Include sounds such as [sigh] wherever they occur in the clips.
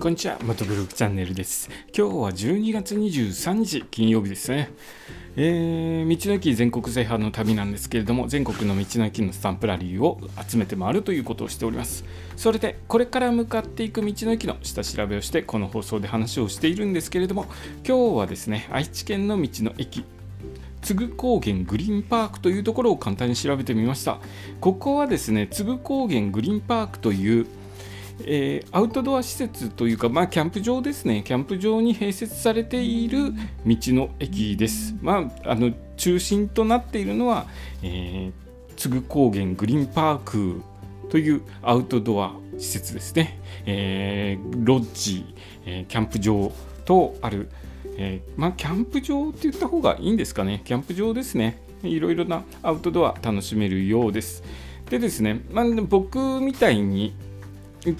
こんにちは、マトブログチャンネルです。今日は12月23日金曜日ですね。えー道の駅全国制覇の旅なんですけれども、全国の道の駅のスタンプラリーを集めて回るということをしております。それで、これから向かっていく道の駅の下調べをして、この放送で話をしているんですけれども、今日はですね、愛知県の道の駅、津具高原グリーンパークというところを簡単に調べてみました。ここはですね、津具高原グリーンパークというえーアウトドア施設というか、まあ、キャンプ場ですね、キャンプ場に併設されている道の駅です。まあ、あの中心となっているのは、えー、津具高原グリーンパークというアウトドア施設ですね。えーロッジ、えーキャンプ場とある、えーまあ、キャンプ場って言った方がいいんですかね。キャンプ場ですね。いろいろなアウトドア楽しめるようです。でですね、まあ、僕みたいに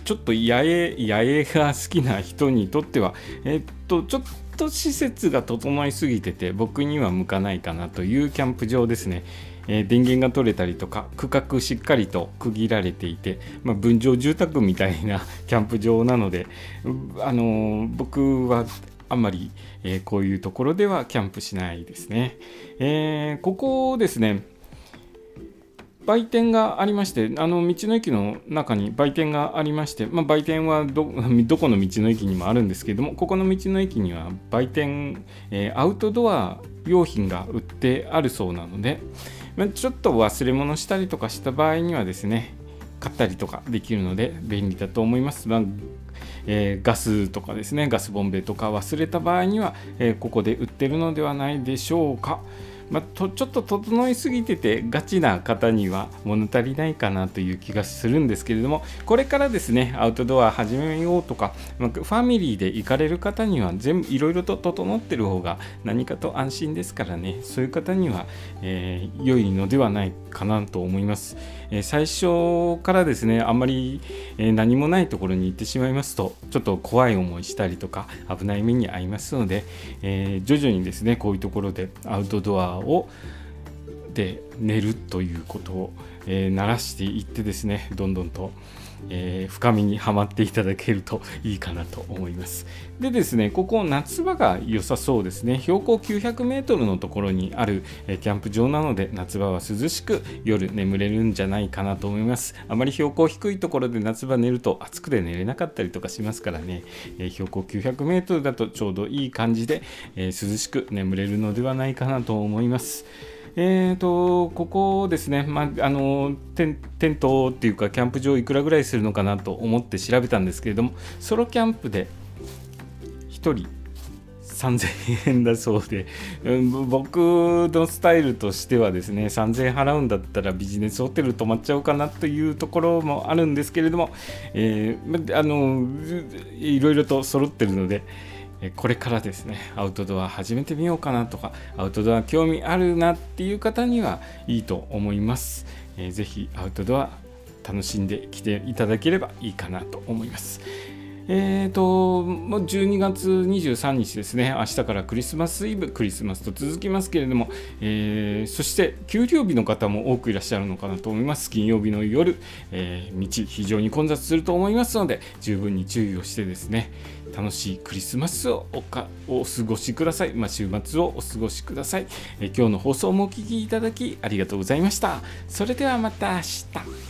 ちょっと野営野営が好きな人にとっては、えっと、ちょっと施設が整いすぎてて僕には向かないかなというキャンプ場ですね。え電源が取れたりとか区画しっかりと区切られていて、まあ、分譲住宅みたいな [laughs] キャンプ場なので、あの僕はあんまり、えこういうところではキャンプしないですね。えーここですね売店がありまして、あの道の駅の中に売店がありまして、まあ、売店は [laughs] どこの道の駅にもあるんですけれども、ここの道の駅には売店、えーアウトドア用品が売ってあるそうなので、まあちょっと忘れ物したりとかした場合にはですね、買ったりとかできるので便利だと思います。まあえーガスとかですね、ガスボンベとか忘れた場合には、えーここで売ってるのではないでしょうか。まあ、とちょっと整いすぎててガチな方には物足りないかなという気がするんですけれどもこれからですねアウトドア始めようとか、まあファミリーで行かれる方には全部いろいろと整ってる方が何かと安心ですからね。そういう方には、えー良いのではないかなと思います、えー最初からですねあんまり、え何もないところに行ってしまいますとちょっと怖い思いしたりとか危ない目に遭いますので、えー徐々にですねこういうところでアウトドアをで寝るということを、えー慣らしていってですねどんどんと、えー深みにはまっていただけるといいかなと思います。でですねここ夏場が良さそうですね。標高 900m のところにある、えーキャンプ場なので夏場は涼しく夜眠れるんじゃないかなと思います。あまり標高低いところで夏場寝ると暑くて寝れなかったりとかしますからね、えー標高 900m だとちょうどいい感じで、え涼しく眠れるのではないかなと思います。えーとここですね、まあ、あのテンテントっていうかキャンプ場いくらぐらいするのかなと思って調べたんですけれどもソロキャンプで1人3000円だそうで、うん僕のスタイルとしてはですね3000円払うんだったらビジネスホテル泊まっちゃおうかなというところもあるんですけれども、えーあのいろいろと揃ってるのでこれからですねアウトドア始めてみようかなとかアウトドア興味あるなっていう方にはいいと思います、ぜひアウトドア楽しんできていただければいいかなと思います。えーともう12月23日ですね、明日からクリスマスイブ、クリスマスと続きますけれども、えーそして給料日の方も多くいらっしゃるのかなと思います。金曜日の夜、えー道、非常に混雑すると思いますので、十分に注意をしてですね、楽しいクリスマスをおかお過ごしください。まあ、週末をお過ごしください、えー今日の放送もお聞きいただきありがとうございました。それではまた明日。